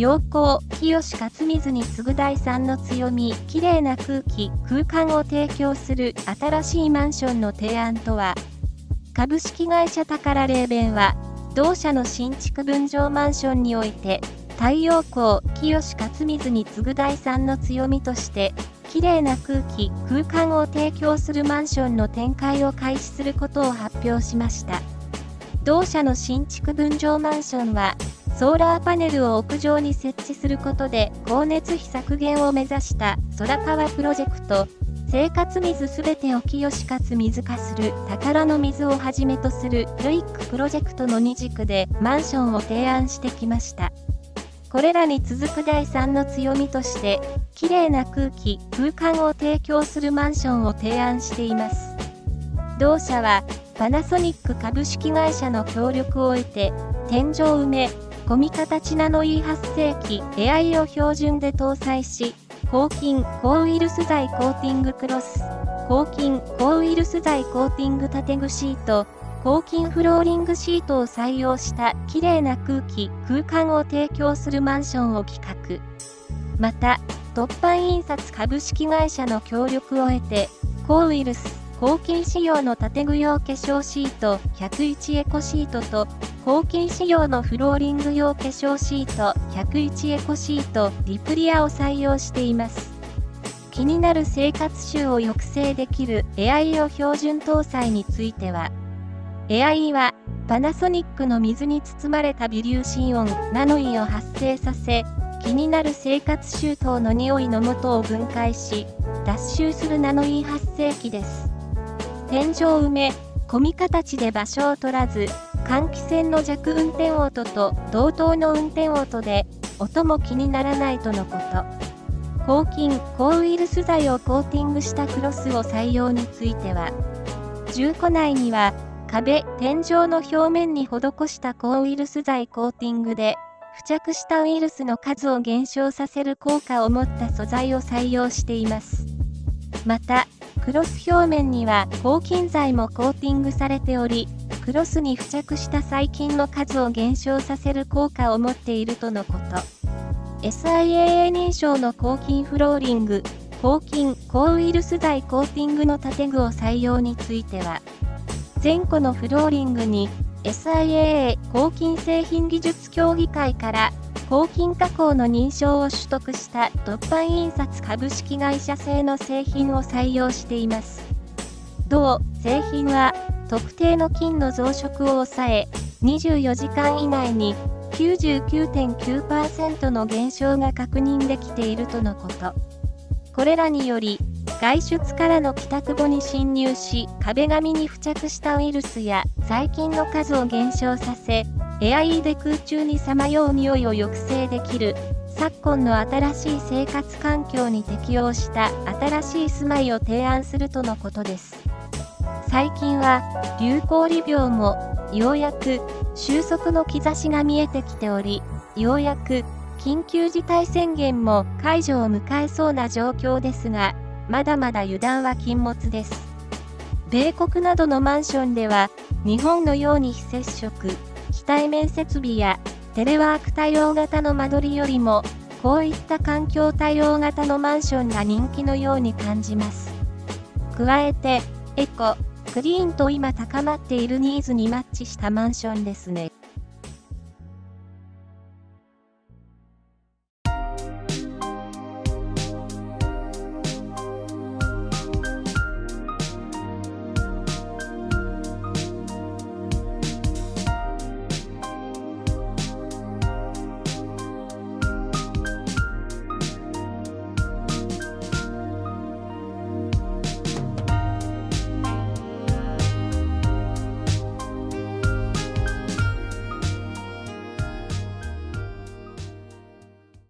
陽光、清勝水に次ぐ第3の強み、綺麗な空気、空間を提供する新しいマンションの提案とは、株式会社宝霊弁は、同社の新築分譲マンションにおいて、太陽光、清勝水に次ぐ第3の強みとして、綺麗な空気、空間を提供するマンションの展開を開始することを発表しました。同社の新築分譲マンションは、ソーラーパネルを屋上に設置することで光熱費削減を目指した空川プロジェクト、生活水すべてを清しかつ水化する宝の水をはじめとするルイックプロジェクトの2軸でマンションを提案してきました。これらに続く第3の強みとして、綺麗な空気、空間を提供するマンションを提案しています。同社は、パナソニック株式会社の協力を得て、天井埋め、込み形ナノ E8 世紀 AI を標準で搭載し、抗菌、抗ウイルス剤コーティングクロス、抗菌、抗ウイルス剤コーティング建具シート、抗菌フローリングシートを採用した綺麗な空気、空間を提供するマンションを企画。また、突版印刷株式会社の協力を得て、抗ウイルス、抗菌仕様の建具用化粧シート101エコシートと抗菌仕様のフローリング用化粧シート101エコシートリプリアを採用しています。気になる生活習を抑制できる AI を標準搭載については、AI はパナソニックの水に包まれた微粒子イオンナノイを発生させ、気になる生活習等の匂いの元を分解し、脱臭するナノイ発生器です。天井埋め、込み形で場所を取らず、換気扇の弱運転音と同等の運転音で、音も気にならないとのこと。抗菌、抗ウイルス剤をコーティングしたクロスを採用については、住戸内には、壁、天井の表面に施した抗ウイルス剤コーティングで、付着したウイルスの数を減少させる効果を持った素材を採用しています。また、クロス表面には抗菌剤もコーティングされており、クロスに付着した細菌の数を減少させる効果を持っているとのこと。SIAA 認証の抗菌フローリング、抗菌、抗ウイルス剤コーティングの建具を採用については、全戸のフローリングに SIAA 抗菌製品技術協議会から抗菌加工の認証を取得した突版印刷株式会社製の製品を採用しています。同製品は特定の菌の増殖を抑え24時間以内に99.9%の減少が確認できているとのこと。これらにより外出からの帰宅後に侵入し、壁紙に付着したウイルスや細菌の数を減少させ、エアイーで空中にさまよう匂いを抑制できる、昨今の新しい生活環境に適応した新しい住まいを提案するとのことです。最近は流行理病もようやく収束の兆しが見えてきており、ようやく緊急事態宣言も解除を迎えそうな状況ですが、まだまだ油断は禁物です。米国などのマンションでは、日本のように非接触、非対面設備やテレワーク対応型の間取りよりも、こういった環境対応型のマンションが人気のように感じます。加えて、エコ、クリーンと今高まっているニーズにマッチしたマンションですね。